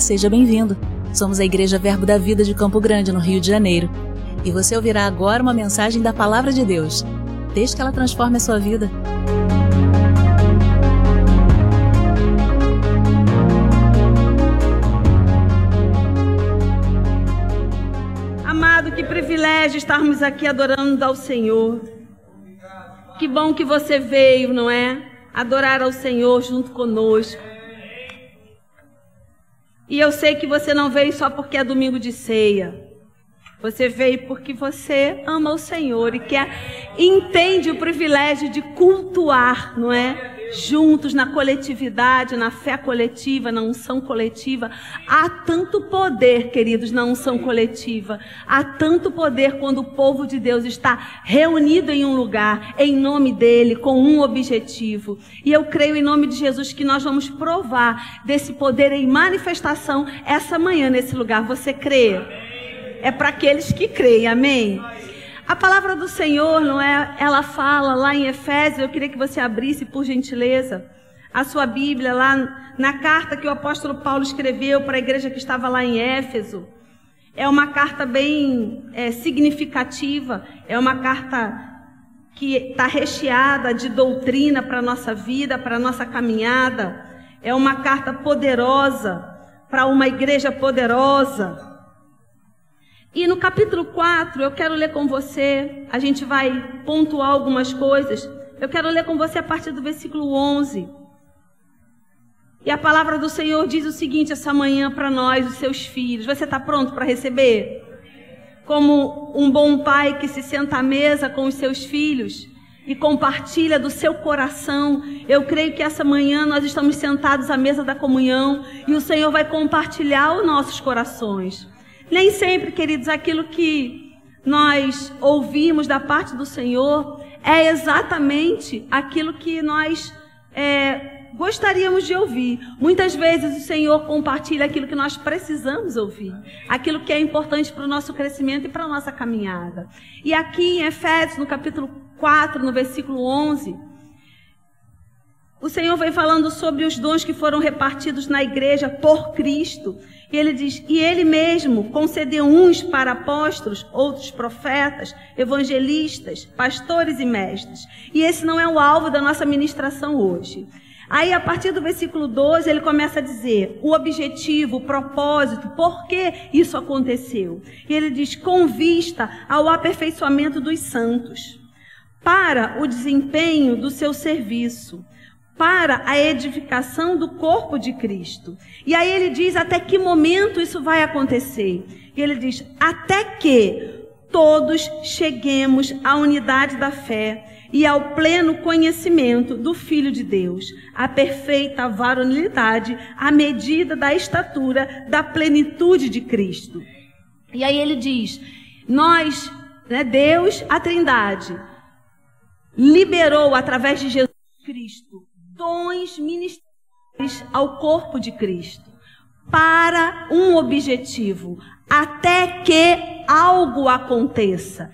Seja bem-vindo. Somos a Igreja Verbo da Vida de Campo Grande, no Rio de Janeiro. E você ouvirá agora uma mensagem da Palavra de Deus. Desde que ela transforme a sua vida. Amado, que privilégio estarmos aqui adorando ao Senhor. Que bom que você veio, não é? Adorar ao Senhor junto conosco. E eu sei que você não veio só porque é domingo de ceia. Você veio porque você ama o Senhor e quer entende o privilégio de cultuar, não é? Juntos na coletividade, na fé coletiva, na unção coletiva. Há tanto poder, queridos, na unção coletiva. Há tanto poder quando o povo de Deus está reunido em um lugar, em nome dele, com um objetivo. E eu creio em nome de Jesus que nós vamos provar desse poder em manifestação essa manhã nesse lugar. Você crê? É para aqueles que creem, amém? A palavra do Senhor, não é? Ela fala lá em Efésios, eu queria que você abrisse, por gentileza, a sua Bíblia lá na carta que o apóstolo Paulo escreveu para a igreja que estava lá em Éfeso. É uma carta bem é, significativa, é uma carta que está recheada de doutrina para a nossa vida, para a nossa caminhada. É uma carta poderosa para uma igreja poderosa. E no capítulo 4, eu quero ler com você, a gente vai pontuar algumas coisas. Eu quero ler com você a partir do versículo 11. E a palavra do Senhor diz o seguinte essa manhã para nós, os seus filhos. Você está pronto para receber? Como um bom pai que se senta à mesa com os seus filhos e compartilha do seu coração. Eu creio que essa manhã nós estamos sentados à mesa da comunhão e o Senhor vai compartilhar os nossos corações. Nem sempre, queridos, aquilo que nós ouvimos da parte do Senhor é exatamente aquilo que nós é, gostaríamos de ouvir. Muitas vezes o Senhor compartilha aquilo que nós precisamos ouvir, aquilo que é importante para o nosso crescimento e para a nossa caminhada. E aqui em Efésios, no capítulo 4, no versículo 11, o Senhor vem falando sobre os dons que foram repartidos na igreja por Cristo. E ele diz: E ele mesmo concedeu uns para apóstolos, outros profetas, evangelistas, pastores e mestres. E esse não é o alvo da nossa ministração hoje. Aí, a partir do versículo 12, ele começa a dizer o objetivo, o propósito, por que isso aconteceu. E ele diz: com vista ao aperfeiçoamento dos santos, para o desempenho do seu serviço para a edificação do corpo de Cristo. E aí ele diz até que momento isso vai acontecer. E ele diz: até que todos cheguemos à unidade da fé e ao pleno conhecimento do Filho de Deus, à perfeita varonilidade, à medida da estatura da plenitude de Cristo. E aí ele diz: nós, né, Deus, a Trindade, liberou através de Jesus Cristo dons ministeriais ao corpo de Cristo para um objetivo, até que algo aconteça.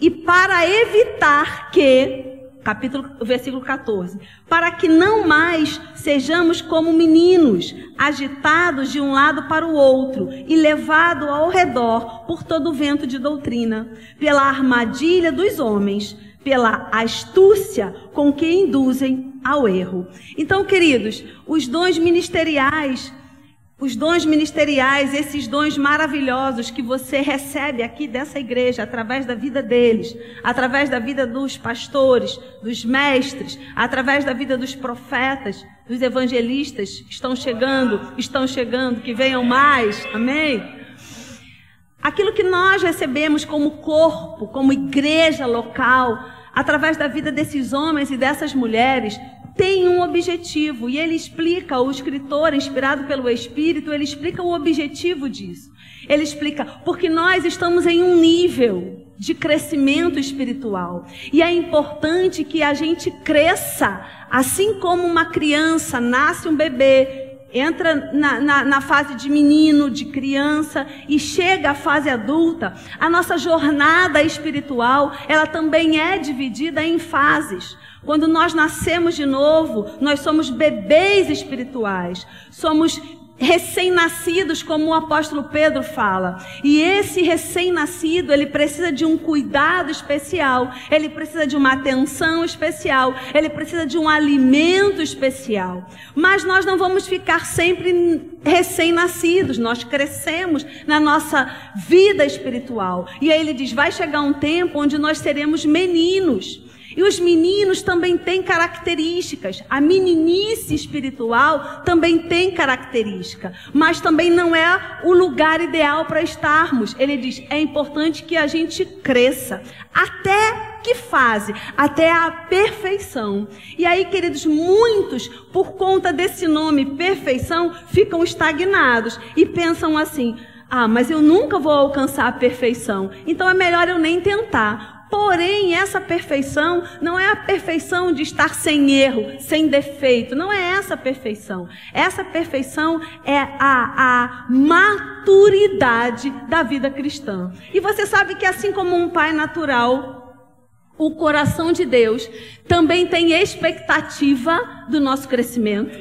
E para evitar que, capítulo, versículo 14, para que não mais sejamos como meninos, agitados de um lado para o outro e levados ao redor por todo o vento de doutrina, pela armadilha dos homens, pela astúcia com que induzem ao erro. Então, queridos, os dons ministeriais, os dons ministeriais, esses dons maravilhosos que você recebe aqui dessa igreja, através da vida deles, através da vida dos pastores, dos mestres, através da vida dos profetas, dos evangelistas, estão chegando, estão chegando, que venham mais, amém? Aquilo que nós recebemos como corpo, como igreja local, através da vida desses homens e dessas mulheres, tem um objetivo. E ele explica, o escritor, inspirado pelo Espírito, ele explica o objetivo disso. Ele explica, porque nós estamos em um nível de crescimento espiritual. E é importante que a gente cresça, assim como uma criança nasce um bebê, entra na, na, na, fase de menino, de criança e chega à fase adulta, a nossa jornada espiritual, ela também é dividida em fases. Quando nós nascemos de novo, nós somos bebês espirituais, somos recém-nascidos, como o apóstolo Pedro fala. E esse recém-nascido, ele precisa de um cuidado especial, ele precisa de uma atenção especial, ele precisa de um alimento especial. Mas nós não vamos ficar sempre recém-nascidos, nós crescemos na nossa vida espiritual. E aí ele diz: vai chegar um tempo onde nós seremos meninos. E os meninos também têm características. A meninice espiritual também tem característica, mas também não é o lugar ideal para estarmos. Ele diz: é importante que a gente cresça. Até que fase? Até a perfeição. E aí, queridos, muitos, por conta desse nome perfeição, ficam estagnados e pensam assim: ah, mas eu nunca vou alcançar a perfeição, então é melhor eu nem tentar. Porém, essa perfeição não é a perfeição de estar sem erro, sem defeito. Não é essa perfeição. Essa perfeição é a, a maturidade da vida cristã. E você sabe que, assim como um pai natural, o coração de Deus também tem expectativa do nosso crescimento.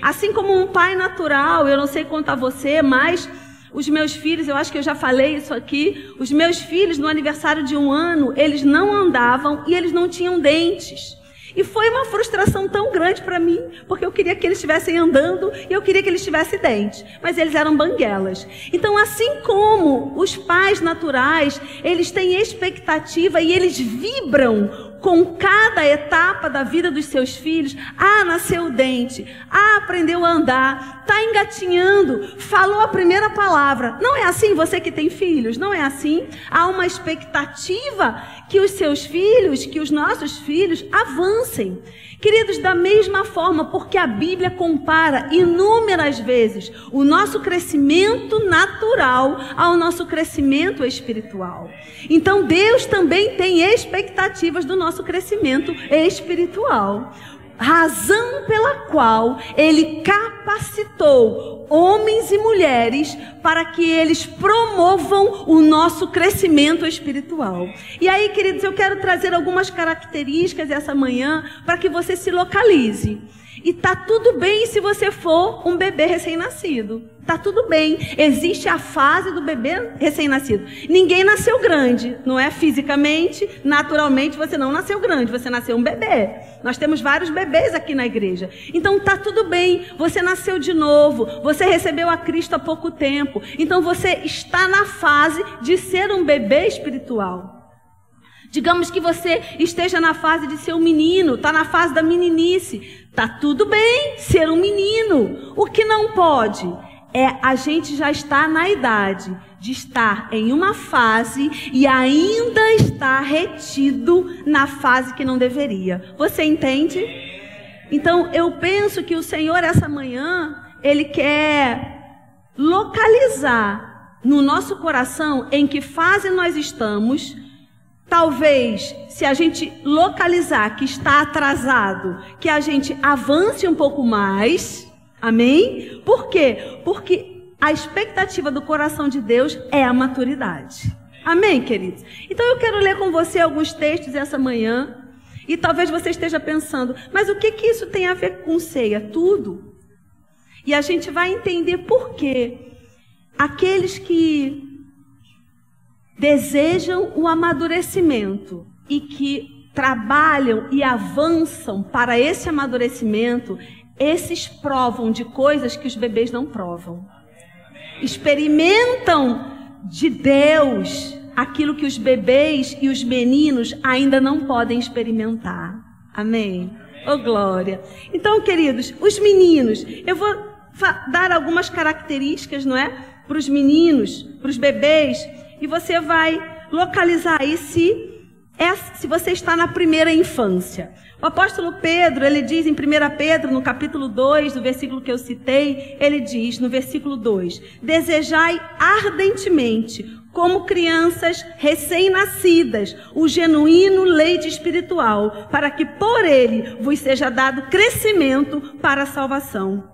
Assim como um pai natural, eu não sei a você, mas os meus filhos, eu acho que eu já falei isso aqui, os meus filhos no aniversário de um ano, eles não andavam e eles não tinham dentes. E foi uma frustração tão grande para mim, porque eu queria que eles estivessem andando e eu queria que eles tivessem dentes, mas eles eram banguelas. Então, assim como os pais naturais, eles têm expectativa e eles vibram com cada etapa da vida dos seus filhos. Ah, nasceu o dente. Ah, aprendeu a andar. Está engatinhando. Falou a primeira palavra. Não é assim você que tem filhos? Não é assim? Há uma expectativa que os seus filhos, que os nossos filhos avancem. Queridos, da mesma forma, porque a Bíblia compara inúmeras vezes o nosso crescimento natural ao nosso crescimento espiritual. Então, Deus também tem expectativas do nosso crescimento espiritual razão pela qual ele capacitou homens e mulheres para que eles promovam o nosso crescimento espiritual. E aí, queridos, eu quero trazer algumas características essa manhã para que você se localize. E tá tudo bem se você for um bebê recém-nascido. Tá tudo bem. Existe a fase do bebê recém-nascido. Ninguém nasceu grande, não é fisicamente, naturalmente você não nasceu grande, você nasceu um bebê. Nós temos vários bebês aqui na igreja. Então tá tudo bem. Você nasceu de novo, você recebeu a Cristo há pouco tempo. Então você está na fase de ser um bebê espiritual. Digamos que você esteja na fase de ser um menino, está na fase da meninice. Tá tudo bem ser um menino. O que não pode é a gente já está na idade de estar em uma fase e ainda estar retido na fase que não deveria. Você entende? Então eu penso que o Senhor essa manhã ele quer localizar no nosso coração em que fase nós estamos Talvez, se a gente localizar que está atrasado, que a gente avance um pouco mais. Amém? Por quê? Porque a expectativa do coração de Deus é a maturidade. Amém, queridos? Então eu quero ler com você alguns textos essa manhã. E talvez você esteja pensando, mas o que, que isso tem a ver com ceia? Tudo. E a gente vai entender por quê. Aqueles que desejam o amadurecimento e que trabalham e avançam para esse amadurecimento, esses provam de coisas que os bebês não provam. Experimentam de Deus aquilo que os bebês e os meninos ainda não podem experimentar. Amém. Oh glória. Então, queridos, os meninos, eu vou dar algumas características, não é? Para os meninos, para os bebês, e você vai localizar aí se, se você está na primeira infância. O apóstolo Pedro, ele diz em 1 Pedro, no capítulo 2, do versículo que eu citei, ele diz no versículo 2: Desejai ardentemente, como crianças recém-nascidas, o genuíno leite espiritual, para que por ele vos seja dado crescimento para a salvação.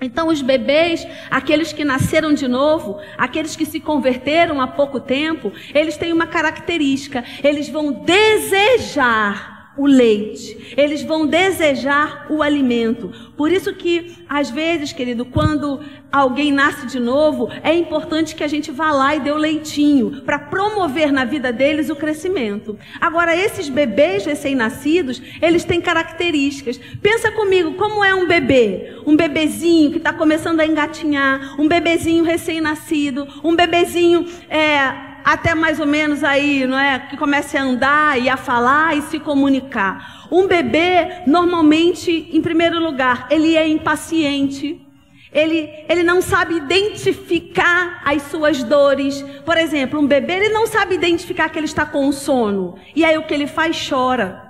Então, os bebês, aqueles que nasceram de novo, aqueles que se converteram há pouco tempo, eles têm uma característica: eles vão desejar o leite, eles vão desejar o alimento. Por isso que, às vezes, querido, quando alguém nasce de novo, é importante que a gente vá lá e dê o leitinho, para promover na vida deles o crescimento. Agora, esses bebês recém-nascidos, eles têm características. Pensa comigo, como é um bebê? Um bebezinho que está começando a engatinhar, um bebezinho recém-nascido, um bebezinho... É, até mais ou menos aí, não é? Que comece a andar e a falar e se comunicar. Um bebê, normalmente, em primeiro lugar, ele é impaciente. Ele, ele não sabe identificar as suas dores. Por exemplo, um bebê, ele não sabe identificar que ele está com sono. E aí o que ele faz? Chora.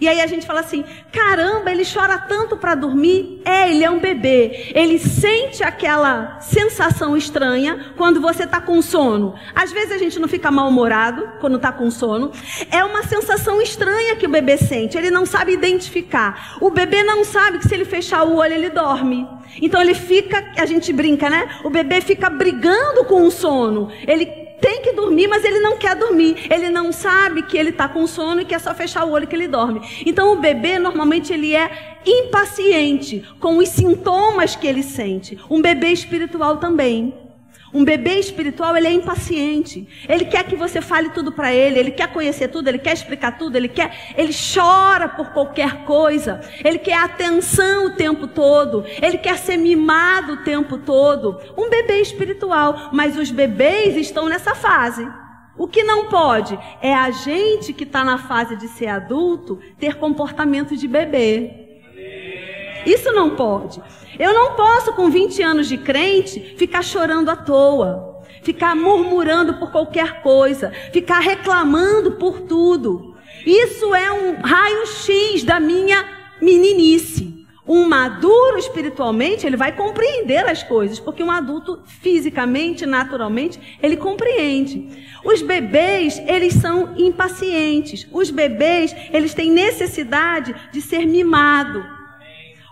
E aí a gente fala assim: caramba, ele chora tanto para dormir. É, ele é um bebê. Ele sente aquela sensação estranha quando você está com sono. Às vezes a gente não fica mal-humorado quando está com sono. É uma sensação estranha que o bebê sente. Ele não sabe identificar. O bebê não sabe que se ele fechar o olho ele dorme. Então ele fica, a gente brinca, né? O bebê fica brigando com o sono. Ele tem que dormir, mas ele não quer dormir. Ele não sabe que ele está com sono e que é só fechar o olho que ele dorme. Então o bebê normalmente ele é impaciente com os sintomas que ele sente. Um bebê espiritual também. Um bebê espiritual, ele é impaciente. Ele quer que você fale tudo para ele, ele quer conhecer tudo, ele quer explicar tudo, ele quer, ele chora por qualquer coisa. Ele quer atenção o tempo todo, ele quer ser mimado o tempo todo. Um bebê espiritual, mas os bebês estão nessa fase. O que não pode é a gente que está na fase de ser adulto ter comportamento de bebê. Isso não pode. Eu não posso, com 20 anos de crente, ficar chorando à toa, ficar murmurando por qualquer coisa, ficar reclamando por tudo. Isso é um raio-x da minha meninice. Um maduro espiritualmente, ele vai compreender as coisas, porque um adulto fisicamente, naturalmente, ele compreende. Os bebês, eles são impacientes. Os bebês, eles têm necessidade de ser mimado.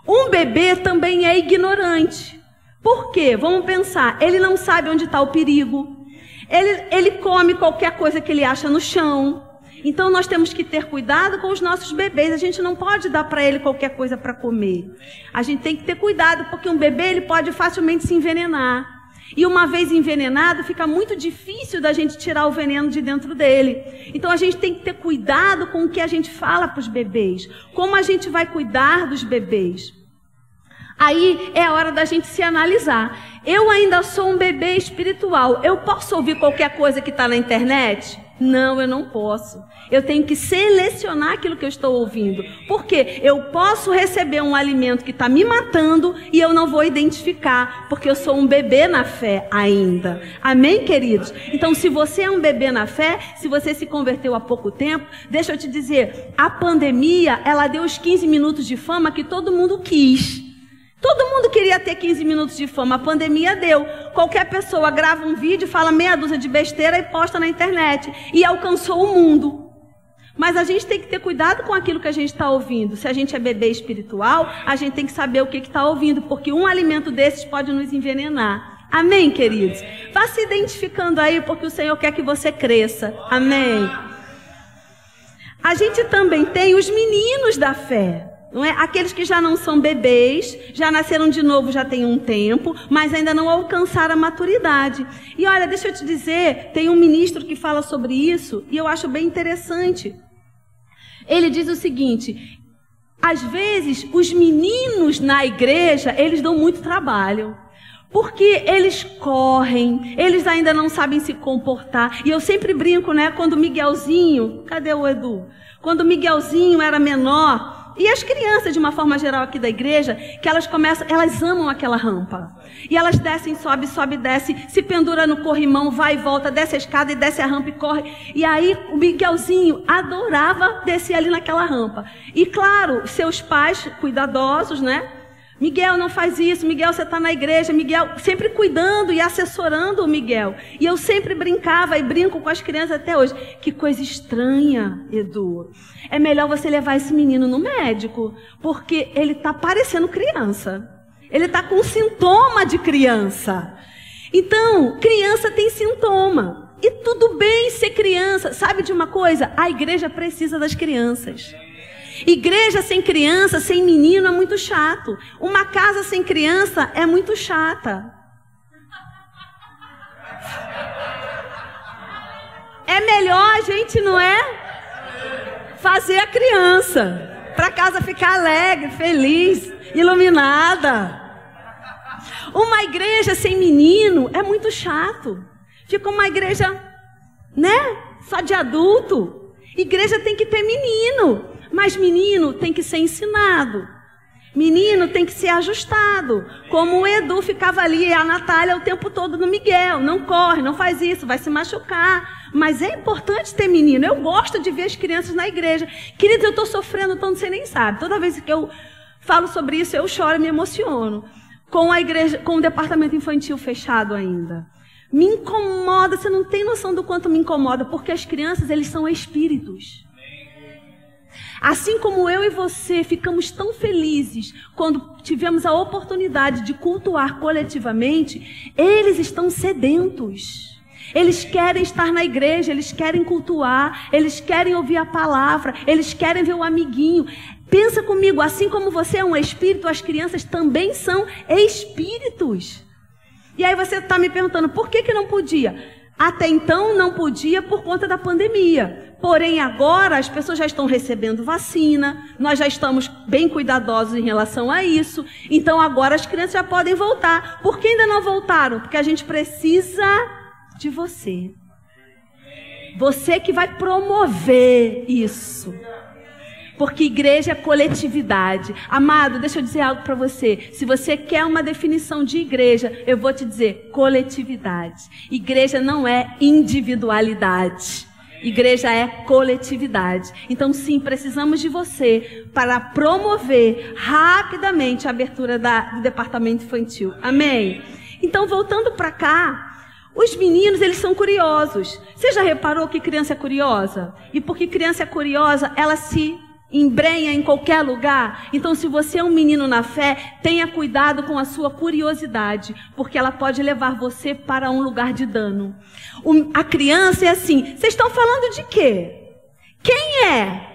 Um bebê também é ignorante. Por quê? Vamos pensar. Ele não sabe onde está o perigo. Ele, ele come qualquer coisa que ele acha no chão. Então nós temos que ter cuidado com os nossos bebês. A gente não pode dar para ele qualquer coisa para comer. A gente tem que ter cuidado porque um bebê ele pode facilmente se envenenar. E uma vez envenenado, fica muito difícil da gente tirar o veneno de dentro dele. Então a gente tem que ter cuidado com o que a gente fala para os bebês. Como a gente vai cuidar dos bebês. Aí é a hora da gente se analisar. Eu ainda sou um bebê espiritual. Eu posso ouvir qualquer coisa que está na internet? Não, eu não posso. Eu tenho que selecionar aquilo que eu estou ouvindo. Porque eu posso receber um alimento que está me matando e eu não vou identificar, porque eu sou um bebê na fé ainda. Amém, queridos? Então, se você é um bebê na fé, se você se converteu há pouco tempo, deixa eu te dizer: a pandemia, ela deu os 15 minutos de fama que todo mundo quis. Todo mundo queria ter 15 minutos de fama, a pandemia deu. Qualquer pessoa grava um vídeo, fala meia dúzia de besteira e posta na internet. E alcançou o mundo. Mas a gente tem que ter cuidado com aquilo que a gente está ouvindo. Se a gente é bebê espiritual, a gente tem que saber o que está ouvindo, porque um alimento desses pode nos envenenar. Amém, queridos? Vá se identificando aí, porque o Senhor quer que você cresça. Amém. A gente também tem os meninos da fé. Não é? Aqueles que já não são bebês, já nasceram de novo já tem um tempo, mas ainda não alcançaram a maturidade. E olha, deixa eu te dizer, tem um ministro que fala sobre isso e eu acho bem interessante. Ele diz o seguinte: às vezes os meninos na igreja, eles dão muito trabalho. Porque eles correm, eles ainda não sabem se comportar. E eu sempre brinco, né? Quando Miguelzinho, cadê o Edu? Quando Miguelzinho era menor, e as crianças, de uma forma geral aqui da igreja, que elas começam, elas amam aquela rampa. E elas descem, sobe, sobe, desce, se pendura no corrimão, vai e volta, desce a escada e desce a rampa e corre. E aí o Miguelzinho adorava descer ali naquela rampa. E claro, seus pais, cuidadosos, né? Miguel, não faz isso. Miguel, você está na igreja. Miguel, sempre cuidando e assessorando o Miguel. E eu sempre brincava e brinco com as crianças até hoje. Que coisa estranha, Edu. É melhor você levar esse menino no médico, porque ele está parecendo criança. Ele está com sintoma de criança. Então, criança tem sintoma. E tudo bem ser criança. Sabe de uma coisa? A igreja precisa das crianças. Igreja sem criança, sem menino é muito chato. Uma casa sem criança é muito chata. É melhor a gente, não é? Fazer a criança. Para casa ficar alegre, feliz, iluminada. Uma igreja sem menino é muito chato. Fica uma igreja, né? Só de adulto. Igreja tem que ter menino. Mas menino tem que ser ensinado. Menino tem que ser ajustado. Como o Edu ficava ali e a Natália o tempo todo no Miguel. Não corre, não faz isso, vai se machucar. Mas é importante ter menino. Eu gosto de ver as crianças na igreja. Queridos, eu estou sofrendo tanto, você nem sabe. Toda vez que eu falo sobre isso, eu choro e me emociono. Com a igreja, com o departamento infantil fechado ainda. Me incomoda, você não tem noção do quanto me incomoda, porque as crianças, eles são espíritos. Assim como eu e você ficamos tão felizes quando tivemos a oportunidade de cultuar coletivamente, eles estão sedentos. Eles querem estar na igreja, eles querem cultuar, eles querem ouvir a palavra, eles querem ver o amiguinho. Pensa comigo, assim como você é um espírito, as crianças também são espíritos. E aí você está me perguntando, por que, que não podia? Até então não podia por conta da pandemia. Porém, agora as pessoas já estão recebendo vacina, nós já estamos bem cuidadosos em relação a isso. Então, agora as crianças já podem voltar. Por que ainda não voltaram? Porque a gente precisa de você. Você que vai promover isso. Porque igreja é coletividade. Amado, deixa eu dizer algo para você. Se você quer uma definição de igreja, eu vou te dizer coletividade. Igreja não é individualidade. Igreja é coletividade. Então, sim, precisamos de você para promover rapidamente a abertura da, do departamento infantil. Amém? Então, voltando para cá, os meninos, eles são curiosos. Você já reparou que criança é curiosa? E porque criança é curiosa, ela se embrenha em qualquer lugar. Então, se você é um menino na fé, tenha cuidado com a sua curiosidade, porque ela pode levar você para um lugar de dano. O, a criança é assim: vocês estão falando de quê? Quem é?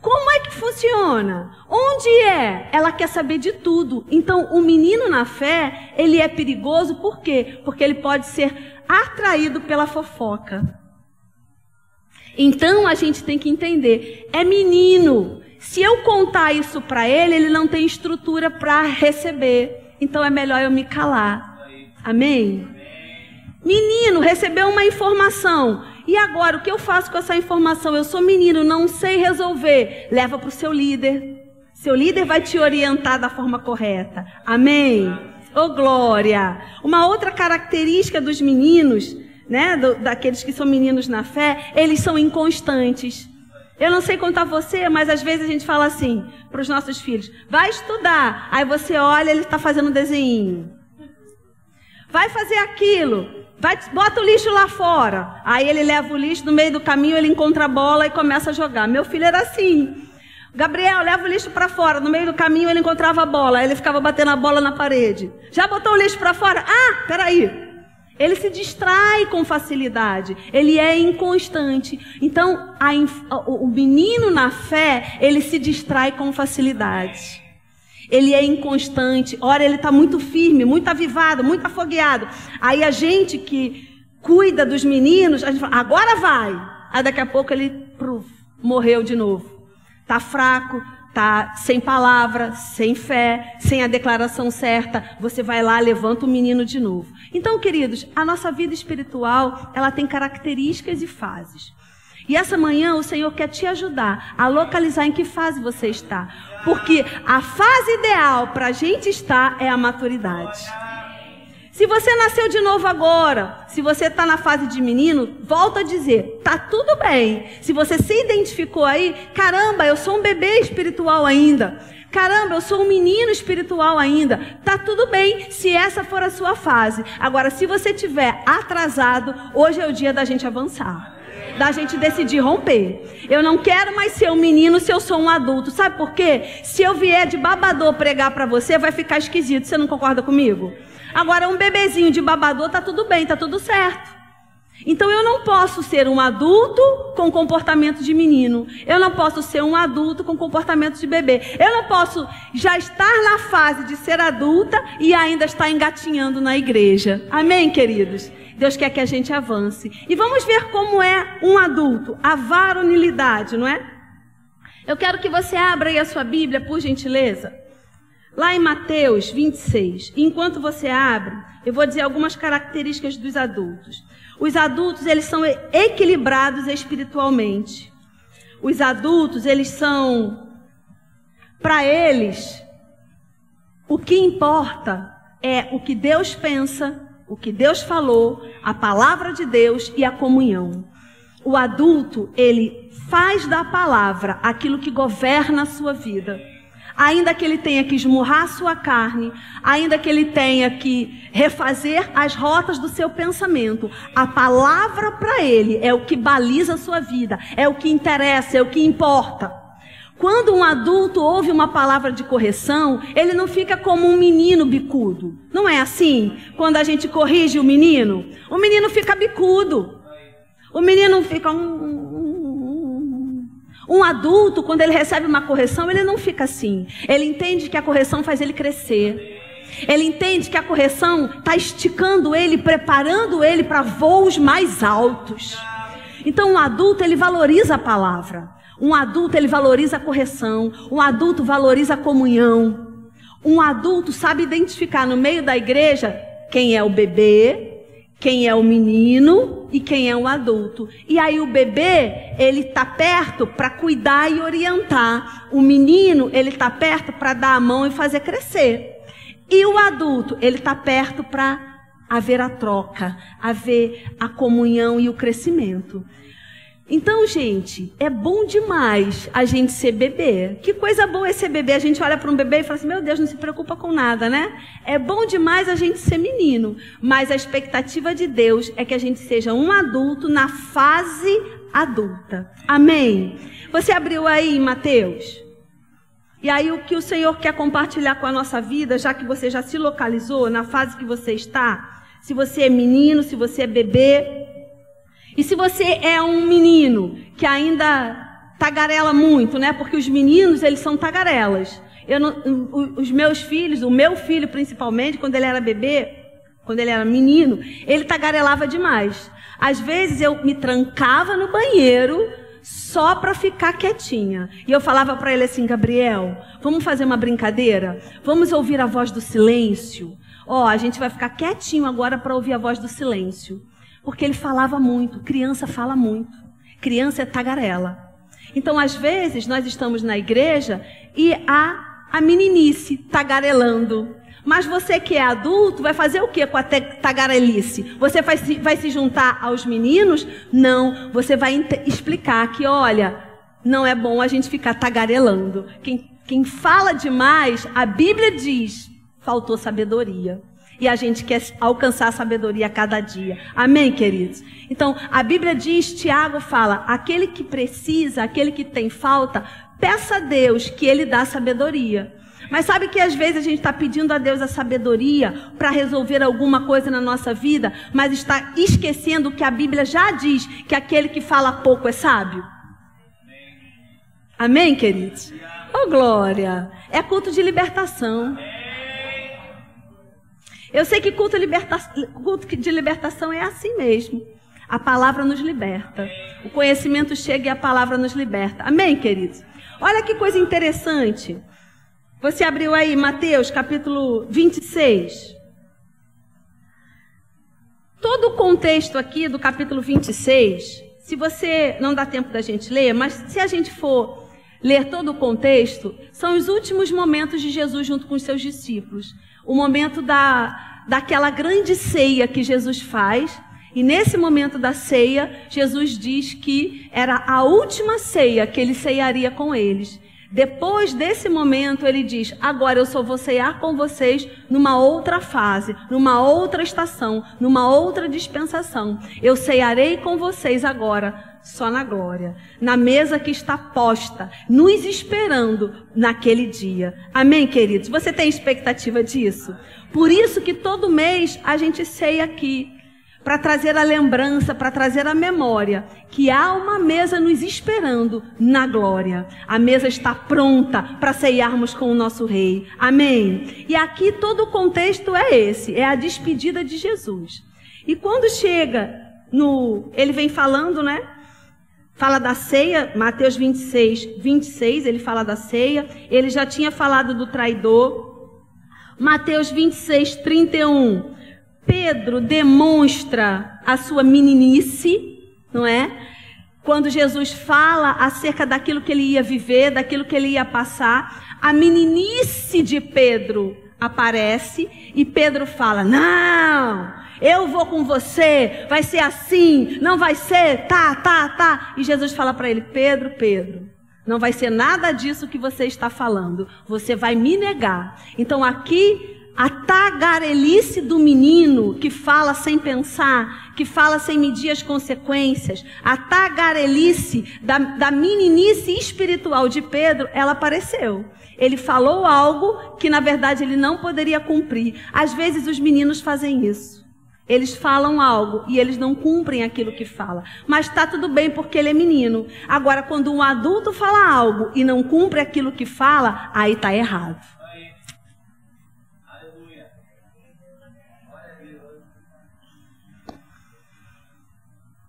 Como é que funciona? Onde é? Ela quer saber de tudo. Então, o menino na fé, ele é perigoso por quê? Porque ele pode ser atraído pela fofoca. Então a gente tem que entender, é menino. Se eu contar isso para ele, ele não tem estrutura para receber. Então é melhor eu me calar. Amém? Menino, recebeu uma informação. E agora, o que eu faço com essa informação? Eu sou menino, não sei resolver. Leva para o seu líder. Seu líder vai te orientar da forma correta. Amém? Ô oh, glória! Uma outra característica dos meninos né, do, daqueles que são meninos na fé, eles são inconstantes. Eu não sei contar você, mas às vezes a gente fala assim para os nossos filhos: vai estudar. Aí você olha, ele está fazendo um desenho. Vai fazer aquilo. Vai, bota o lixo lá fora. Aí ele leva o lixo, no meio do caminho ele encontra a bola e começa a jogar. Meu filho era assim. Gabriel, leva o lixo para fora. No meio do caminho ele encontrava a bola. Aí ele ficava batendo a bola na parede. Já botou o lixo para fora? Ah, peraí. Ele se distrai com facilidade, ele é inconstante. Então, o menino na fé, ele se distrai com facilidade. Ele é inconstante. Ora, ele está muito firme, muito avivado, muito afogueado. Aí a gente que cuida dos meninos, a gente fala, agora vai. Aí daqui a pouco ele pruf, morreu de novo. Está fraco, tá sem palavra, sem fé, sem a declaração certa, você vai lá, levanta o menino de novo. Então, queridos, a nossa vida espiritual, ela tem características e fases. E essa manhã o Senhor quer te ajudar a localizar em que fase você está. Porque a fase ideal para a gente estar é a maturidade. Se você nasceu de novo agora, se você está na fase de menino, volta a dizer, tá tudo bem. Se você se identificou aí, caramba, eu sou um bebê espiritual ainda. Caramba, eu sou um menino espiritual ainda. Tá tudo bem se essa for a sua fase. Agora, se você tiver atrasado, hoje é o dia da gente avançar. Da gente decidir romper. Eu não quero mais ser um menino se eu sou um adulto. Sabe por quê? Se eu vier de babador pregar para você, vai ficar esquisito. Você não concorda comigo? Agora, um bebezinho de babador tá tudo bem, tá tudo certo. Então eu não posso ser um adulto com comportamento de menino. Eu não posso ser um adulto com comportamento de bebê. Eu não posso já estar na fase de ser adulta e ainda estar engatinhando na igreja. Amém, queridos? Deus quer que a gente avance. E vamos ver como é um adulto, a varonilidade, não é? Eu quero que você abra aí a sua Bíblia, por gentileza. Lá em Mateus 26. Enquanto você abre, eu vou dizer algumas características dos adultos. Os adultos, eles são equilibrados espiritualmente. Os adultos, eles são, para eles, o que importa é o que Deus pensa, o que Deus falou, a palavra de Deus e a comunhão. O adulto, ele faz da palavra aquilo que governa a sua vida ainda que ele tenha que esmurrar sua carne, ainda que ele tenha que refazer as rotas do seu pensamento, a palavra para ele é o que baliza a sua vida, é o que interessa, é o que importa. Quando um adulto ouve uma palavra de correção, ele não fica como um menino bicudo. Não é assim? Quando a gente corrige o menino, o menino fica bicudo. O menino fica um, um adulto, quando ele recebe uma correção, ele não fica assim. Ele entende que a correção faz ele crescer. Ele entende que a correção está esticando ele, preparando ele para voos mais altos. Então, um adulto, ele valoriza a palavra. Um adulto, ele valoriza a correção. Um adulto valoriza a comunhão. Um adulto sabe identificar no meio da igreja quem é o bebê, quem é o menino e quem é o adulto. E aí o bebê, ele tá perto para cuidar e orientar. O menino, ele tá perto para dar a mão e fazer crescer. E o adulto, ele tá perto para haver a troca, haver a comunhão e o crescimento. Então, gente, é bom demais a gente ser bebê. Que coisa boa é ser bebê. A gente olha para um bebê e fala assim: meu Deus, não se preocupa com nada, né? É bom demais a gente ser menino. Mas a expectativa de Deus é que a gente seja um adulto na fase adulta. Amém? Você abriu aí em Mateus? E aí, o que o Senhor quer compartilhar com a nossa vida, já que você já se localizou na fase que você está, se você é menino, se você é bebê, e se você é um menino que ainda tagarela muito, né? Porque os meninos, eles são tagarelas. Não, os meus filhos, o meu filho principalmente, quando ele era bebê, quando ele era menino, ele tagarelava demais. Às vezes eu me trancava no banheiro só para ficar quietinha. E eu falava para ele assim, Gabriel, vamos fazer uma brincadeira? Vamos ouvir a voz do silêncio? Ó, oh, a gente vai ficar quietinho agora para ouvir a voz do silêncio. Porque ele falava muito, criança fala muito, criança é tagarela. Então, às vezes, nós estamos na igreja e há a meninice tagarelando. Mas você que é adulto vai fazer o que com a tagarelice? Você vai se, vai se juntar aos meninos? Não, você vai explicar que, olha, não é bom a gente ficar tagarelando. Quem, quem fala demais, a Bíblia diz, faltou sabedoria. E a gente quer alcançar a sabedoria a cada dia. Amém, queridos? Então, a Bíblia diz, Tiago fala: aquele que precisa, aquele que tem falta, peça a Deus que ele dá sabedoria. Mas sabe que às vezes a gente está pedindo a Deus a sabedoria para resolver alguma coisa na nossa vida, mas está esquecendo que a Bíblia já diz que aquele que fala pouco é sábio? Amém, queridos? Oh, glória! É culto de libertação. Eu sei que culto, liberta... culto de libertação é assim mesmo. A palavra nos liberta. O conhecimento chega e a palavra nos liberta. Amém, queridos? Olha que coisa interessante. Você abriu aí Mateus capítulo 26. Todo o contexto aqui do capítulo 26, se você não dá tempo da gente ler, mas se a gente for ler todo o contexto, são os últimos momentos de Jesus junto com os seus discípulos o momento da, daquela grande ceia que Jesus faz. E nesse momento da ceia, Jesus diz que era a última ceia que ele ceiaria com eles. Depois desse momento, ele diz: Agora eu só vou ceiar com vocês numa outra fase, numa outra estação, numa outra dispensação. Eu ceiarei com vocês agora, só na glória, na mesa que está posta, nos esperando naquele dia. Amém, queridos? Você tem expectativa disso? Por isso que todo mês a gente ceia aqui para trazer a lembrança, para trazer a memória que há uma mesa nos esperando na glória. A mesa está pronta para ceiarmos com o nosso rei. Amém. E aqui todo o contexto é esse, é a despedida de Jesus. E quando chega no, ele vem falando, né? Fala da ceia, Mateus 26, 26, ele fala da ceia. Ele já tinha falado do traidor. Mateus 26, 31. Pedro demonstra a sua meninice, não é? Quando Jesus fala acerca daquilo que ele ia viver, daquilo que ele ia passar, a meninice de Pedro aparece e Pedro fala: Não, eu vou com você, vai ser assim, não vai ser, tá, tá, tá. E Jesus fala para ele: Pedro, Pedro, não vai ser nada disso que você está falando, você vai me negar. Então aqui, a tagarelice do menino que fala sem pensar, que fala sem medir as consequências, a tagarelice da, da meninice espiritual de Pedro, ela apareceu. Ele falou algo que na verdade ele não poderia cumprir. Às vezes os meninos fazem isso. Eles falam algo e eles não cumprem aquilo que fala. Mas está tudo bem porque ele é menino. Agora, quando um adulto fala algo e não cumpre aquilo que fala, aí está errado.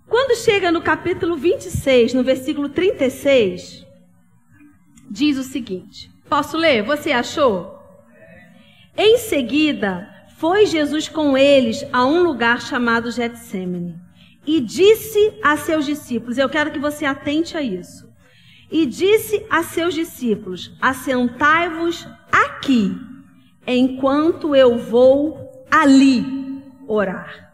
Quando chega no capítulo 26, no versículo 36, diz o seguinte: Posso ler? Você achou? Em seguida, foi Jesus com eles a um lugar chamado Getsemane e disse a seus discípulos: Eu quero que você atente a isso. E disse a seus discípulos: Assentai-vos aqui, enquanto eu vou ali orar.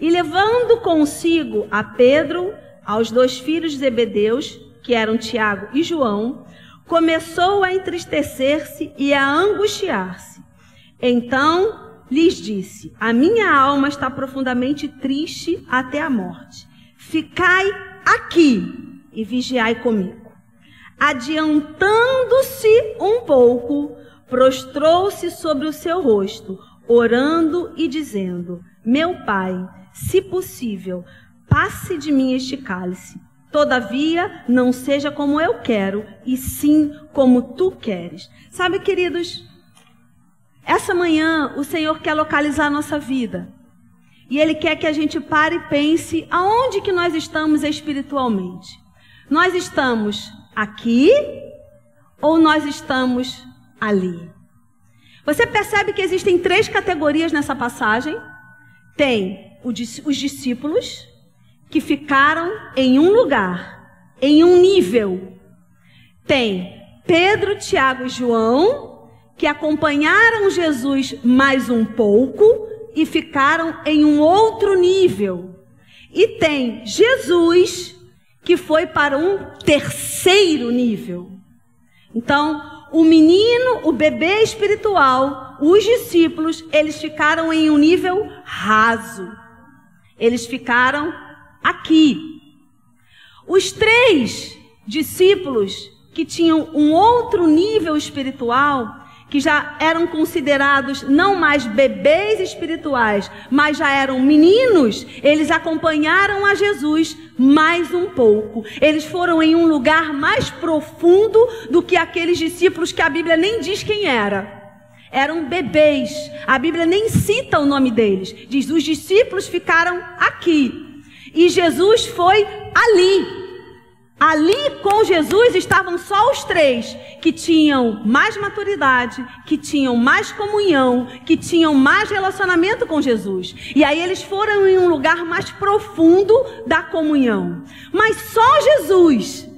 E levando consigo a Pedro, aos dois filhos de Zebedeus, que eram Tiago e João, começou a entristecer-se e a angustiar-se. Então lhes disse: A minha alma está profundamente triste até a morte. Ficai aqui e vigiai comigo. Adiantando-se um pouco, prostrou-se sobre o seu rosto, orando e dizendo: Meu pai, se possível, passe de mim este cálice. Todavia, não seja como eu quero, e sim como tu queres. Sabe, queridos, essa manhã o Senhor quer localizar a nossa vida. E Ele quer que a gente pare e pense aonde que nós estamos espiritualmente. Nós estamos aqui ou nós estamos ali? Você percebe que existem três categorias nessa passagem? Tem os discípulos que ficaram em um lugar, em um nível. Tem Pedro, Tiago e João, que acompanharam Jesus mais um pouco e ficaram em um outro nível. E tem Jesus que foi para um terceiro nível. Então, o menino, o bebê espiritual, os discípulos, eles ficaram em um nível raso. Eles ficaram aqui. Os três discípulos que tinham um outro nível espiritual, que já eram considerados não mais bebês espirituais, mas já eram meninos, eles acompanharam a Jesus mais um pouco. Eles foram em um lugar mais profundo do que aqueles discípulos que a Bíblia nem diz quem era. Eram bebês. A Bíblia nem cita o nome deles. Diz: os discípulos ficaram aqui. E Jesus foi ali. Ali com Jesus estavam só os três que tinham mais maturidade, que tinham mais comunhão, que tinham mais relacionamento com Jesus. E aí eles foram em um lugar mais profundo da comunhão. Mas só Jesus.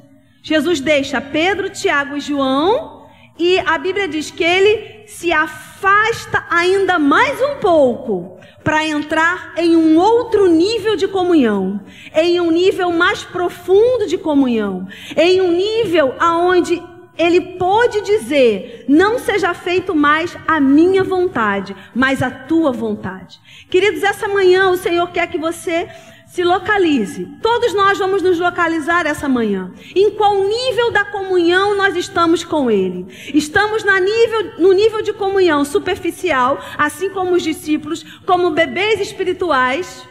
Jesus deixa Pedro, Tiago e João, e a Bíblia diz que ele se afasta ainda mais um pouco para entrar em um outro nível de comunhão, em um nível mais profundo de comunhão, em um nível aonde ele pode dizer: não seja feito mais a minha vontade, mas a tua vontade. Queridos, essa manhã o Senhor quer que você se localize. Todos nós vamos nos localizar essa manhã. Em qual nível da comunhão nós estamos com Ele? Estamos na nível, no nível de comunhão superficial, assim como os discípulos, como bebês espirituais,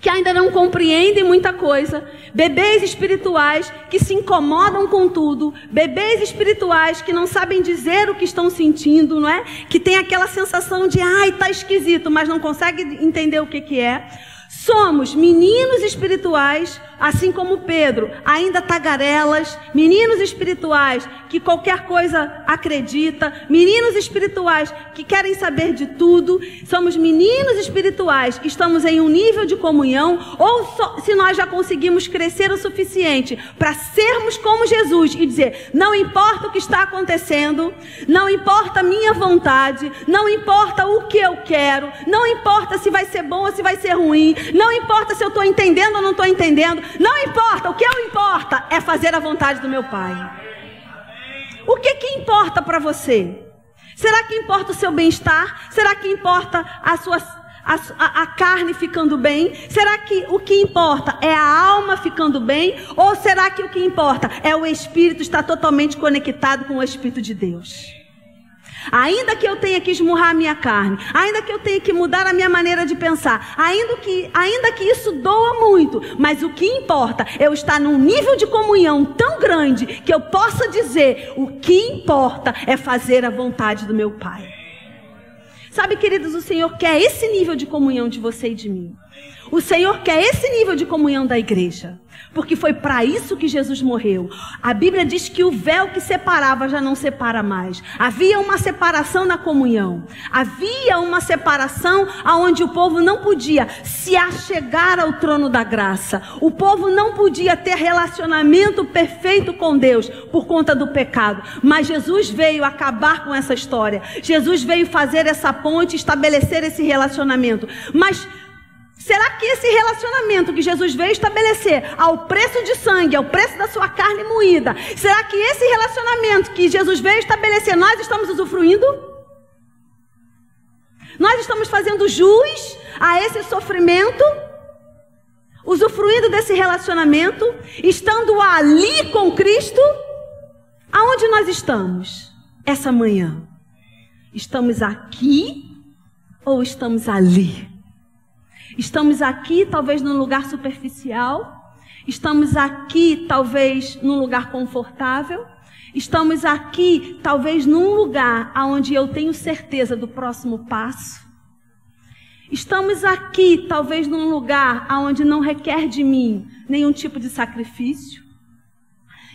que ainda não compreendem muita coisa, bebês espirituais que se incomodam com tudo, bebês espirituais que não sabem dizer o que estão sentindo, não é? Que tem aquela sensação de, ai, tá esquisito, mas não consegue entender o que que é. Somos meninos espirituais assim como Pedro, ainda tagarelas, meninos espirituais que qualquer coisa acredita, meninos espirituais que querem saber de tudo, somos meninos espirituais, estamos em um nível de comunhão, ou se nós já conseguimos crescer o suficiente para sermos como Jesus e dizer: não importa o que está acontecendo, não importa a minha vontade, não importa o que eu quero, não importa se vai ser bom ou se vai ser ruim, não importa se eu estou entendendo ou não estou entendendo, não importa, o que eu importa é fazer a vontade do meu Pai. O que que importa para você? Será que importa o seu bem-estar? Será que importa a sua a, a, a, carne ficando bem? Será que o que importa é a alma ficando bem? Ou será que o que importa é o espírito estar totalmente conectado com o Espírito de Deus? Ainda que eu tenha que esmurrar a minha carne, ainda que eu tenha que mudar a minha maneira de pensar, ainda que, ainda que isso doa muito, mas o que importa é eu estar num nível de comunhão tão grande que eu possa dizer: o que importa é fazer a vontade do meu Pai. Sabe, queridos, o Senhor quer esse nível de comunhão de você e de mim. O Senhor quer esse nível de comunhão da igreja. Porque foi para isso que Jesus morreu. A Bíblia diz que o véu que separava já não separa mais. Havia uma separação na comunhão. Havia uma separação aonde o povo não podia se achegar ao trono da graça. O povo não podia ter relacionamento perfeito com Deus por conta do pecado. Mas Jesus veio acabar com essa história. Jesus veio fazer essa ponte, estabelecer esse relacionamento. Mas Será que esse relacionamento que Jesus veio estabelecer ao preço de sangue, ao preço da sua carne moída, será que esse relacionamento que Jesus veio estabelecer, nós estamos usufruindo? Nós estamos fazendo jus a esse sofrimento? Usufruindo desse relacionamento? Estando ali com Cristo? Aonde nós estamos essa manhã? Estamos aqui ou estamos ali? Estamos aqui, talvez, num lugar superficial. Estamos aqui, talvez, num lugar confortável. Estamos aqui, talvez, num lugar onde eu tenho certeza do próximo passo. Estamos aqui, talvez, num lugar onde não requer de mim nenhum tipo de sacrifício.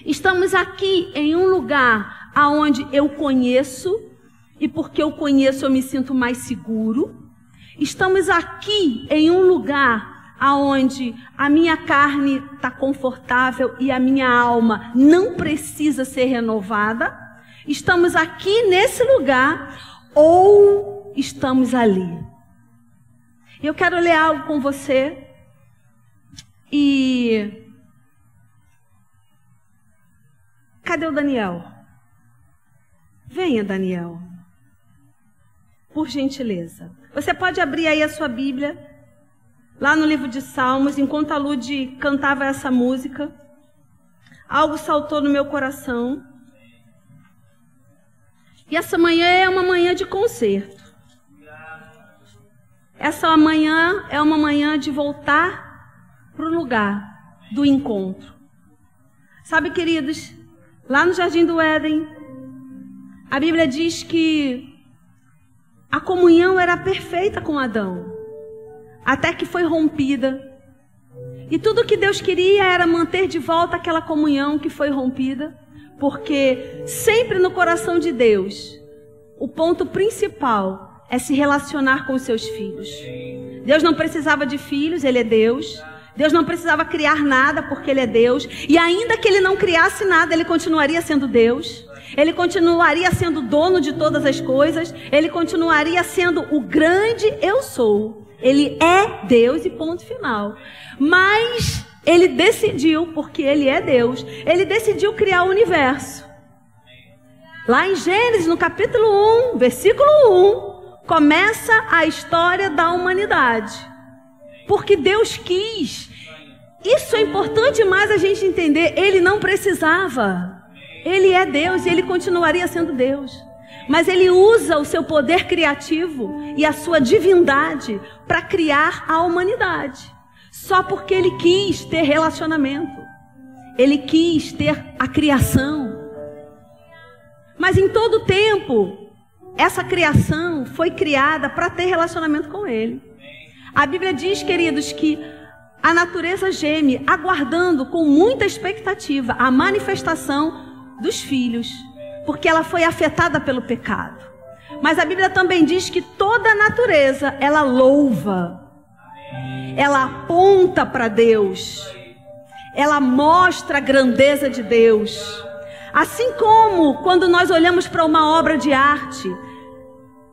Estamos aqui em um lugar onde eu conheço, e porque eu conheço eu me sinto mais seguro. Estamos aqui em um lugar aonde a minha carne está confortável e a minha alma não precisa ser renovada. Estamos aqui nesse lugar ou estamos ali. Eu quero ler algo com você e Cadê o Daniel? Venha, Daniel. Por gentileza. Você pode abrir aí a sua Bíblia, lá no livro de Salmos, enquanto a Lud cantava essa música. Algo saltou no meu coração. E essa manhã é uma manhã de concerto. Essa manhã é uma manhã de voltar para o lugar do encontro. Sabe, queridos, lá no Jardim do Éden, a Bíblia diz que a comunhão era perfeita com Adão, até que foi rompida. E tudo que Deus queria era manter de volta aquela comunhão que foi rompida, porque sempre no coração de Deus, o ponto principal é se relacionar com os seus filhos. Deus não precisava de filhos, Ele é Deus. Deus não precisava criar nada porque Ele é Deus. E ainda que Ele não criasse nada, Ele continuaria sendo Deus. Ele continuaria sendo dono de todas as coisas. Ele continuaria sendo o grande eu sou. Ele é Deus e ponto final. Mas ele decidiu, porque ele é Deus, ele decidiu criar o universo. Lá em Gênesis, no capítulo 1, versículo 1, começa a história da humanidade. Porque Deus quis. Isso é importante mais a gente entender. Ele não precisava. Ele é Deus e ele continuaria sendo Deus. Mas ele usa o seu poder criativo e a sua divindade para criar a humanidade. só porque ele quis ter relacionamento. Ele quis ter a criação. Mas em todo tempo, essa criação foi criada para ter relacionamento com ele. A Bíblia diz, queridos, que a natureza geme, aguardando com muita expectativa a manifestação dos filhos, porque ela foi afetada pelo pecado. Mas a Bíblia também diz que toda a natureza, ela louva, ela aponta para Deus, ela mostra a grandeza de Deus. Assim como quando nós olhamos para uma obra de arte,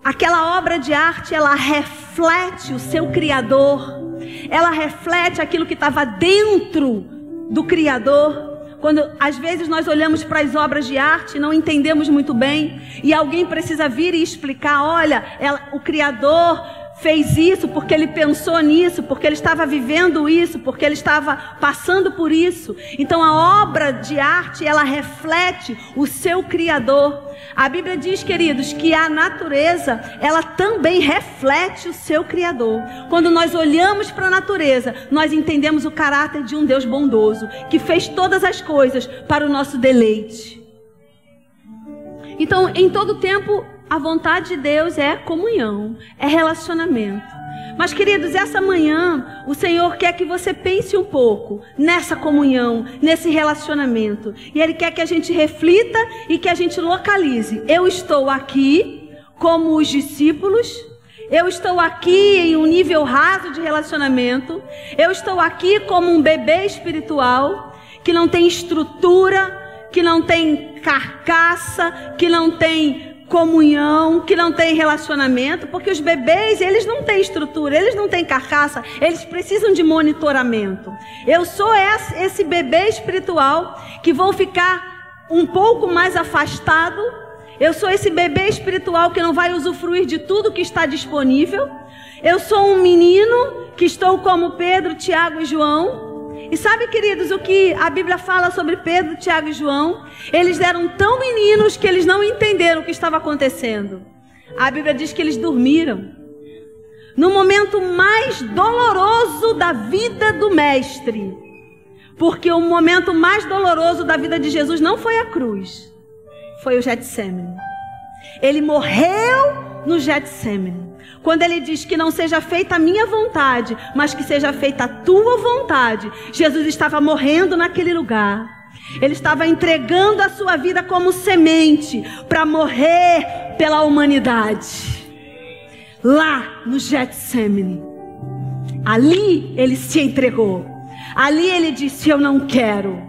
aquela obra de arte ela reflete o seu criador, ela reflete aquilo que estava dentro do criador. Quando às vezes nós olhamos para as obras de arte não entendemos muito bem, e alguém precisa vir e explicar: olha, ela, o Criador fez isso porque ele pensou nisso, porque ele estava vivendo isso, porque ele estava passando por isso. Então a obra de arte, ela reflete o seu criador. A Bíblia diz, queridos, que a natureza, ela também reflete o seu criador. Quando nós olhamos para a natureza, nós entendemos o caráter de um Deus bondoso, que fez todas as coisas para o nosso deleite. Então, em todo tempo, a vontade de Deus é comunhão, é relacionamento. Mas, queridos, essa manhã o Senhor quer que você pense um pouco nessa comunhão, nesse relacionamento. E Ele quer que a gente reflita e que a gente localize. Eu estou aqui como os discípulos. Eu estou aqui em um nível raso de relacionamento. Eu estou aqui como um bebê espiritual que não tem estrutura, que não tem carcaça, que não tem comunhão, que não tem relacionamento, porque os bebês, eles não têm estrutura, eles não têm carcaça, eles precisam de monitoramento. Eu sou esse bebê espiritual que vou ficar um pouco mais afastado. Eu sou esse bebê espiritual que não vai usufruir de tudo que está disponível. Eu sou um menino que estou como Pedro, Tiago e João, e sabe, queridos, o que a Bíblia fala sobre Pedro, Tiago e João? Eles eram tão meninos que eles não entenderam o que estava acontecendo. A Bíblia diz que eles dormiram. No momento mais doloroso da vida do Mestre. Porque o momento mais doloroso da vida de Jesus não foi a cruz, foi o Getsemane. Ele morreu no Getsemane. Quando ele diz que não seja feita a minha vontade, mas que seja feita a tua vontade, Jesus estava morrendo naquele lugar. Ele estava entregando a sua vida como semente para morrer pela humanidade. Lá no Getsemane. Ali ele se entregou. Ali ele disse: Eu não quero.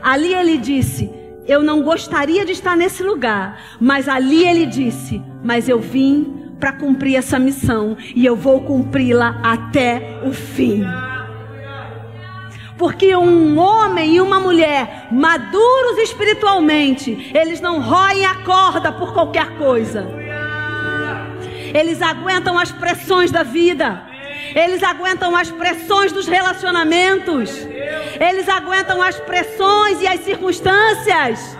Ali ele disse: Eu não gostaria de estar nesse lugar. Mas ali ele disse: Mas eu vim para cumprir essa missão e eu vou cumpri-la até o fim. Porque um homem e uma mulher maduros espiritualmente, eles não roem a corda por qualquer coisa. Eles aguentam as pressões da vida. Eles aguentam as pressões dos relacionamentos. Eles aguentam as pressões e as circunstâncias.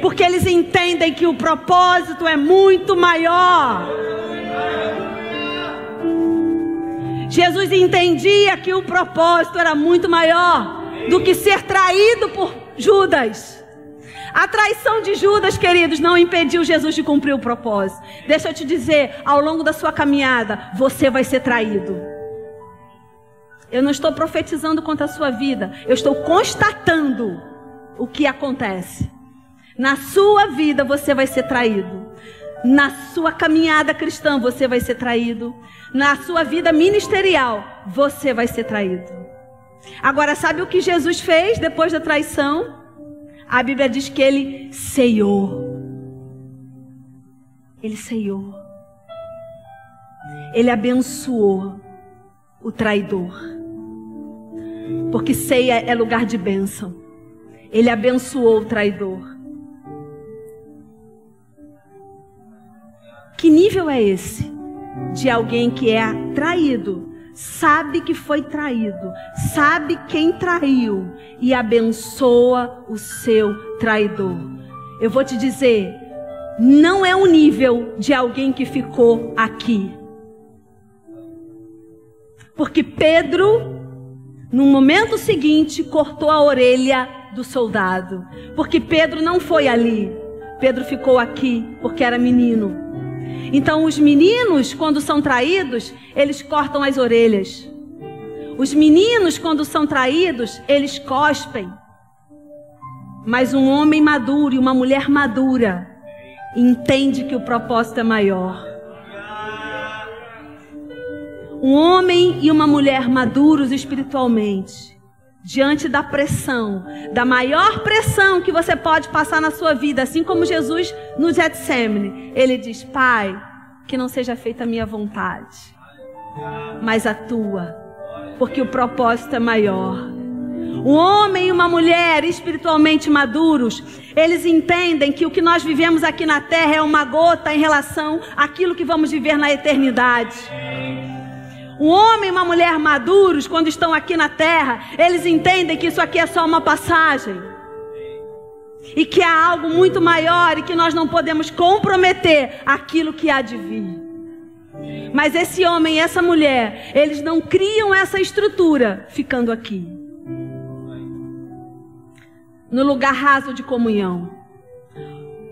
Porque eles entendem que o propósito é muito maior. Jesus entendia que o propósito era muito maior do que ser traído por Judas. A traição de Judas, queridos, não impediu Jesus de cumprir o propósito. Deixa eu te dizer, ao longo da sua caminhada, você vai ser traído. Eu não estou profetizando contra a sua vida, eu estou constatando o que acontece. Na sua vida você vai ser traído. Na sua caminhada cristã você vai ser traído. Na sua vida ministerial você vai ser traído. Agora, sabe o que Jesus fez depois da traição? A Bíblia diz que ele ceiou. Ele ceiou. Ele abençoou o traidor. Porque ceia é lugar de bênção. Ele abençoou o traidor. Que nível é esse? De alguém que é traído, sabe que foi traído, sabe quem traiu e abençoa o seu traidor. Eu vou te dizer, não é o nível de alguém que ficou aqui. Porque Pedro no momento seguinte, cortou a orelha do soldado. Porque Pedro não foi ali. Pedro ficou aqui porque era menino. Então, os meninos, quando são traídos, eles cortam as orelhas. Os meninos, quando são traídos, eles cospem. Mas um homem maduro e uma mulher madura entende que o propósito é maior. Um homem e uma mulher maduros espiritualmente, diante da pressão, da maior pressão que você pode passar na sua vida, assim como Jesus no Getsemane, ele diz: Pai, que não seja feita a minha vontade, mas a tua, porque o propósito é maior. Um homem e uma mulher espiritualmente maduros, eles entendem que o que nós vivemos aqui na terra é uma gota em relação àquilo que vamos viver na eternidade. Um homem e uma mulher maduros, quando estão aqui na terra, eles entendem que isso aqui é só uma passagem. E que há algo muito maior e que nós não podemos comprometer aquilo que há de vir. Mas esse homem e essa mulher, eles não criam essa estrutura ficando aqui no lugar raso de comunhão.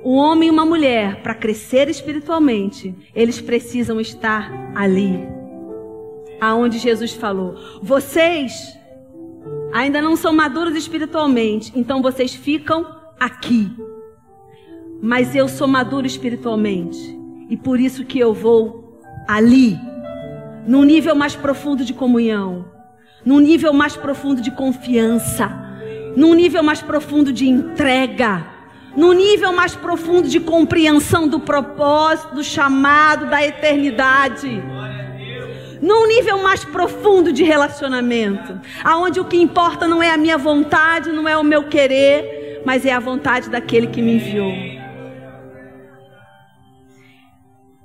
Um homem e uma mulher, para crescer espiritualmente, eles precisam estar ali. Aonde Jesus falou: Vocês ainda não são maduros espiritualmente, então vocês ficam aqui. Mas eu sou maduro espiritualmente, e por isso que eu vou ali, num nível mais profundo de comunhão, num nível mais profundo de confiança num nível mais profundo de entrega, num nível mais profundo de compreensão do propósito, do chamado, da eternidade. Num nível mais profundo de relacionamento, aonde o que importa não é a minha vontade, não é o meu querer, mas é a vontade daquele que me enviou.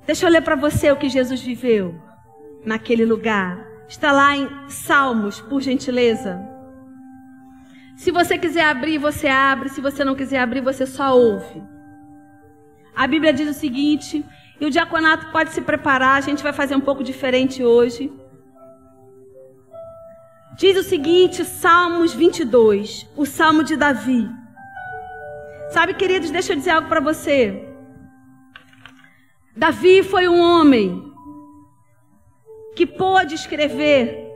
Deixa eu ler para você o que Jesus viveu naquele lugar. Está lá em Salmos, por gentileza. Se você quiser abrir, você abre. Se você não quiser abrir, você só ouve. A Bíblia diz o seguinte, e o diaconato pode se preparar, a gente vai fazer um pouco diferente hoje. Diz o seguinte, Salmos 22, o Salmo de Davi. Sabe, queridos, deixa eu dizer algo para você. Davi foi um homem que pôde escrever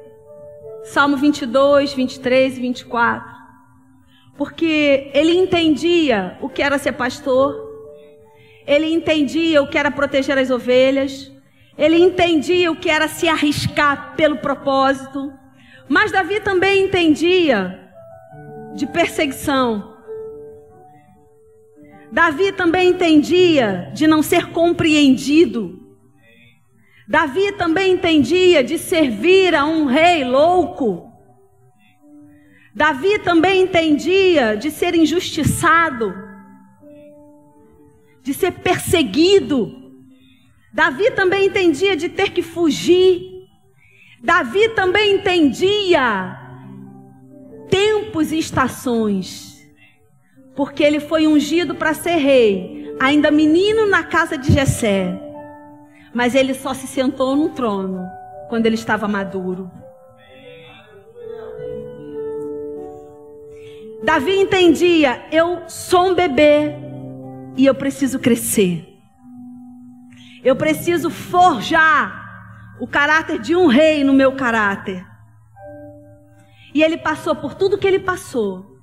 Salmo 22, 23 e 24 porque ele entendia o que era ser pastor, ele entendia o que era proteger as ovelhas, ele entendia o que era se arriscar pelo propósito, mas Davi também entendia de perseguição. Davi também entendia de não ser compreendido. Davi também entendia de servir a um rei louco. Davi também entendia de ser injustiçado, de ser perseguido. Davi também entendia de ter que fugir. Davi também entendia tempos e estações, porque ele foi ungido para ser rei, ainda menino na casa de Jessé. Mas ele só se sentou no trono quando ele estava maduro. Davi entendia: eu sou um bebê e eu preciso crescer. Eu preciso forjar o caráter de um rei no meu caráter. E ele passou por tudo que ele passou,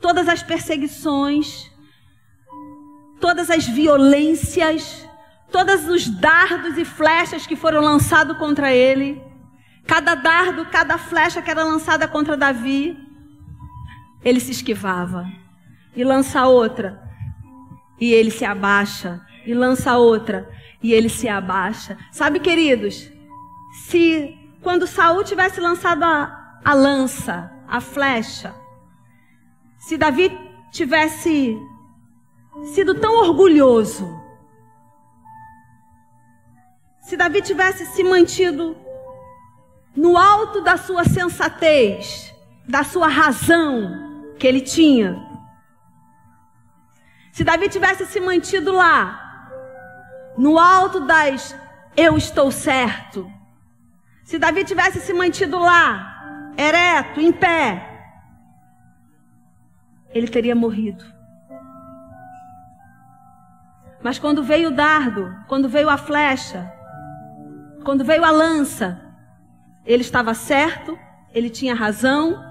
todas as perseguições, todas as violências, todos os dardos e flechas que foram lançados contra ele, cada dardo, cada flecha que era lançada contra Davi, ele se esquivava. E lança outra, e ele se abaixa. E lança outra, e ele se abaixa. Sabe, queridos, se quando Saul tivesse lançado a, a lança, a flecha, se Davi tivesse sido tão orgulhoso, se Davi tivesse se mantido no alto da sua sensatez, da sua razão, que ele tinha. Se Davi tivesse se mantido lá, no alto das eu estou certo. Se Davi tivesse se mantido lá, ereto, em pé, ele teria morrido. Mas quando veio o dardo, quando veio a flecha, quando veio a lança, ele estava certo, ele tinha razão.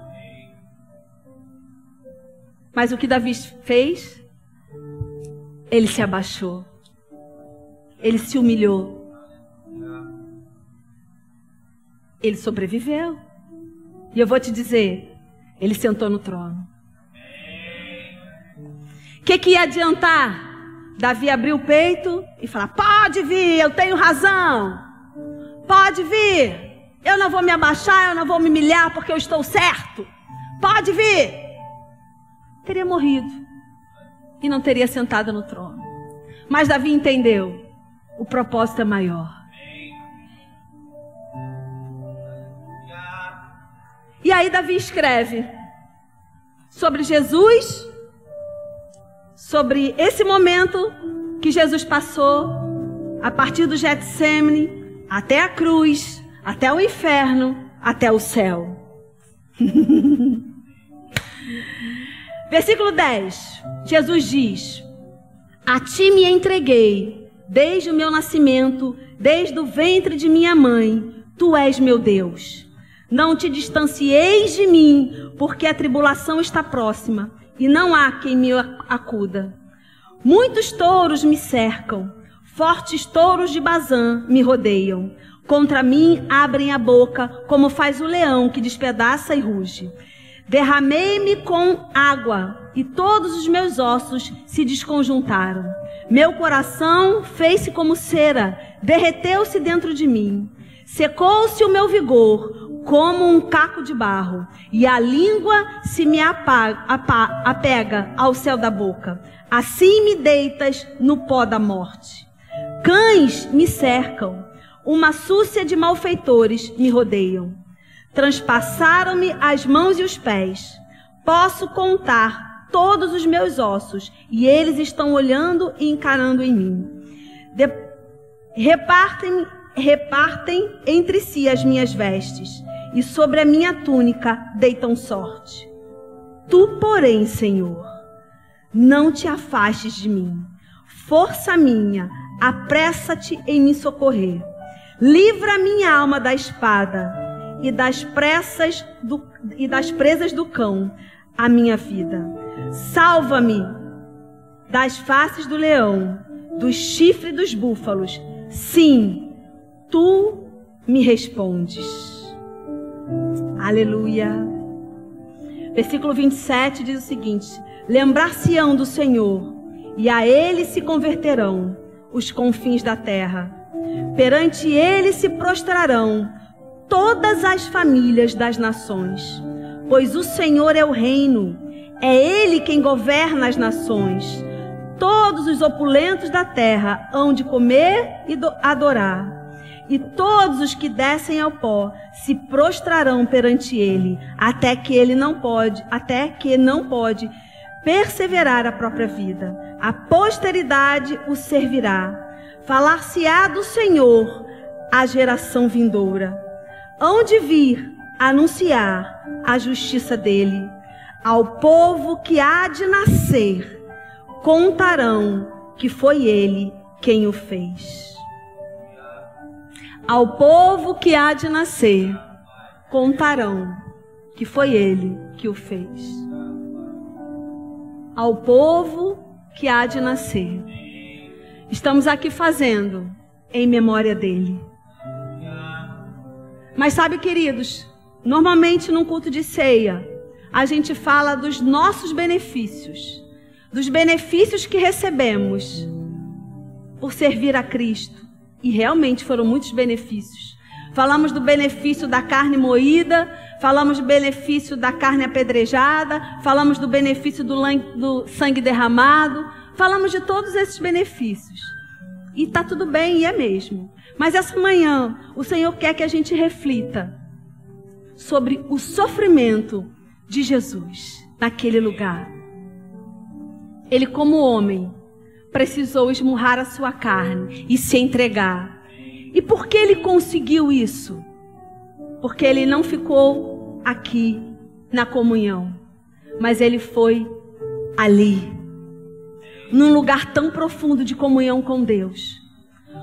Mas o que Davi fez? Ele se abaixou. Ele se humilhou. Ele sobreviveu. E eu vou te dizer, ele sentou no trono. O que, que ia adiantar? Davi abriu o peito e falar: Pode vir, eu tenho razão. Pode vir. Eu não vou me abaixar, eu não vou me humilhar porque eu estou certo. Pode vir. Teria morrido e não teria sentado no trono. Mas Davi entendeu: o propósito é maior. E aí Davi escreve sobre Jesus, sobre esse momento que Jesus passou a partir do Getsemane até a cruz, até o inferno, até o céu. Versículo 10. Jesus diz: A ti me entreguei, desde o meu nascimento, desde o ventre de minha mãe, tu és meu Deus. Não te distancieis de mim, porque a tribulação está próxima e não há quem me acuda. Muitos touros me cercam, fortes touros de Bazã me rodeiam. Contra mim abrem a boca, como faz o leão que despedaça e ruge. Derramei-me com água, e todos os meus ossos se desconjuntaram. Meu coração fez-se como cera, derreteu-se dentro de mim. Secou-se o meu vigor, como um caco de barro, e a língua se me apaga, apega ao céu da boca. Assim me deitas no pó da morte. Cães me cercam, uma súcia de malfeitores me rodeiam. Transpassaram-me as mãos e os pés. Posso contar todos os meus ossos, e eles estão olhando e encarando em mim. De... Repartem, repartem entre si as minhas vestes e sobre a minha túnica deitam sorte. Tu, porém, Senhor, não te afastes de mim. Força minha, apressa-te em me socorrer. Livra minha alma da espada e das pressas do, e das presas do cão, a minha vida. Salva-me das faces do leão, do chifre dos búfalos. Sim, tu me respondes. Aleluia. Versículo 27 diz o seguinte: Lembrar-se-ão do Senhor, e a ele se converterão os confins da terra. Perante ele se prostrarão todas as famílias das nações, pois o Senhor é o reino, é ele quem governa as nações. Todos os opulentos da terra hão de comer e adorar e todos os que descem ao pó se prostrarão perante ele, até que ele não pode, até que não pode perseverar a própria vida. A posteridade o servirá. Falar-se-á do Senhor a geração vindoura. Hão de vir anunciar a justiça dele. Ao povo que há de nascer, contarão que foi ele quem o fez. Ao povo que há de nascer, contarão que foi ele que o fez. Ao povo que há de nascer. Estamos aqui fazendo em memória dele. Mas sabe, queridos, normalmente num culto de ceia, a gente fala dos nossos benefícios, dos benefícios que recebemos por servir a Cristo. E realmente foram muitos benefícios. Falamos do benefício da carne moída, falamos do benefício da carne apedrejada, falamos do benefício do, sangue derramado, falamos de todos esses benefícios. E está tudo bem, e é mesmo. Mas essa manhã, o Senhor quer que a gente reflita sobre o sofrimento de Jesus naquele lugar. Ele, como homem, precisou esmurrar a sua carne e se entregar. E por que ele conseguiu isso? Porque ele não ficou aqui na comunhão, mas ele foi ali, num lugar tão profundo de comunhão com Deus,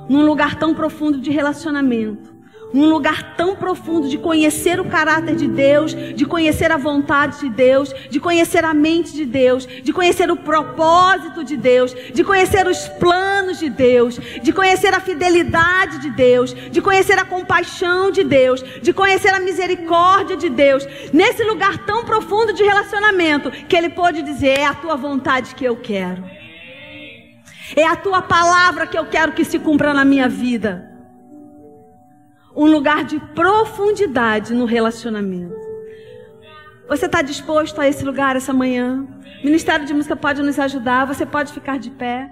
num lugar tão profundo de relacionamento num lugar tão profundo de conhecer o caráter de Deus, de conhecer a vontade de Deus, de conhecer a mente de Deus, de conhecer o propósito de Deus, de conhecer os planos de Deus, de conhecer a fidelidade de Deus, de conhecer a compaixão de Deus, de conhecer a misericórdia de Deus, nesse lugar tão profundo de relacionamento, que ele pôde dizer: É a tua vontade que eu quero. É a tua palavra que eu quero que se cumpra na minha vida um lugar de profundidade no relacionamento. Você está disposto a esse lugar essa manhã? O Ministério de Música pode nos ajudar, você pode ficar de pé.